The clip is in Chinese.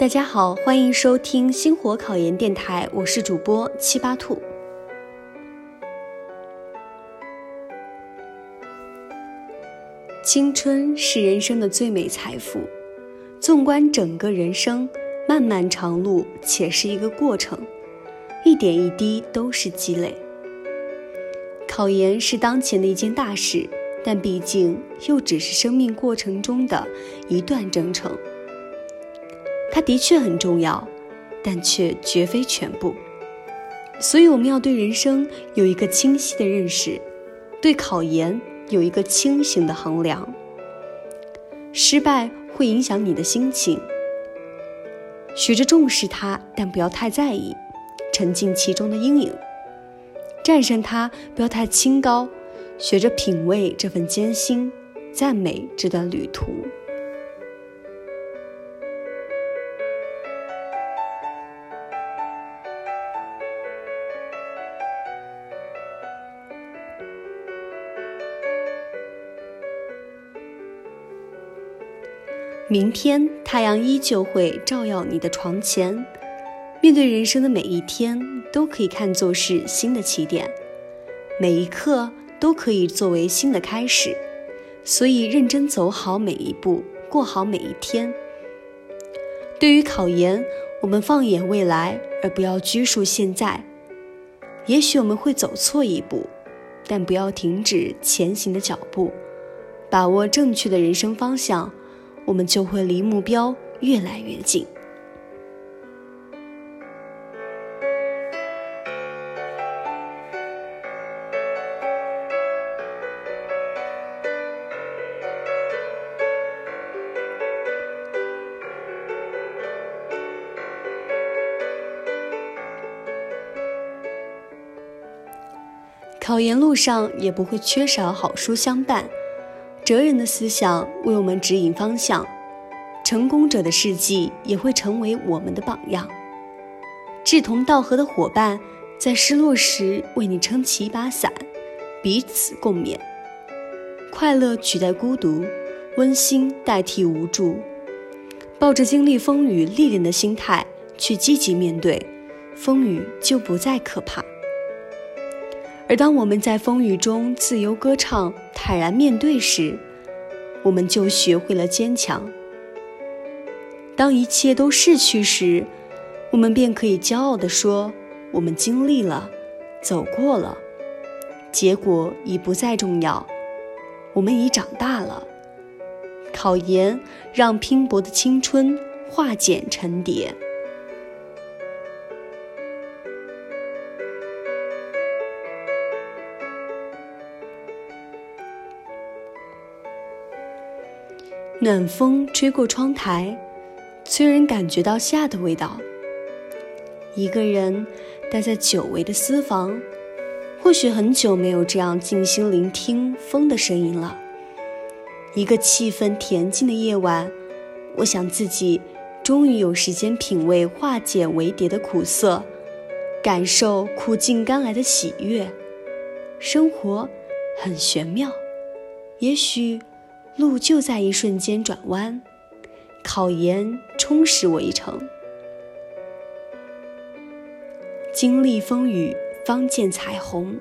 大家好，欢迎收听星火考研电台，我是主播七八兔。青春是人生的最美财富。纵观整个人生，漫漫长路且是一个过程，一点一滴都是积累。考研是当前的一件大事，但毕竟又只是生命过程中的一段征程。它的确很重要，但却绝非全部。所以，我们要对人生有一个清晰的认识，对考研。有一个清醒的衡量，失败会影响你的心情，学着重视它，但不要太在意，沉浸其中的阴影，战胜它，不要太清高，学着品味这份艰辛，赞美这段旅途。明天太阳依旧会照耀你的床前。面对人生的每一天，都可以看作是新的起点，每一刻都可以作为新的开始。所以，认真走好每一步，过好每一天。对于考研，我们放眼未来，而不要拘束现在。也许我们会走错一步，但不要停止前行的脚步，把握正确的人生方向。我们就会离目标越来越近。考研路上也不会缺少好书相伴。哲人的思想为我们指引方向，成功者的事迹也会成为我们的榜样。志同道合的伙伴在失落时为你撑起一把伞，彼此共勉。快乐取代孤独，温馨代替无助。抱着经历风雨历练的心态去积极面对，风雨就不再可怕。而当我们在风雨中自由歌唱、坦然面对时，我们就学会了坚强。当一切都逝去时，我们便可以骄傲地说：“我们经历了，走过了，结果已不再重要。我们已长大了。”考研让拼搏的青春化茧成蝶。暖风吹过窗台，催人感觉到夏的味道。一个人待在久违的私房，或许很久没有这样静心聆听风的声音了。一个气氛恬静的夜晚，我想自己终于有时间品味化茧为蝶的苦涩，感受苦尽甘来的喜悦。生活很玄妙，也许。路就在一瞬间转弯，考研充实我一程。经历风雨，方见彩虹。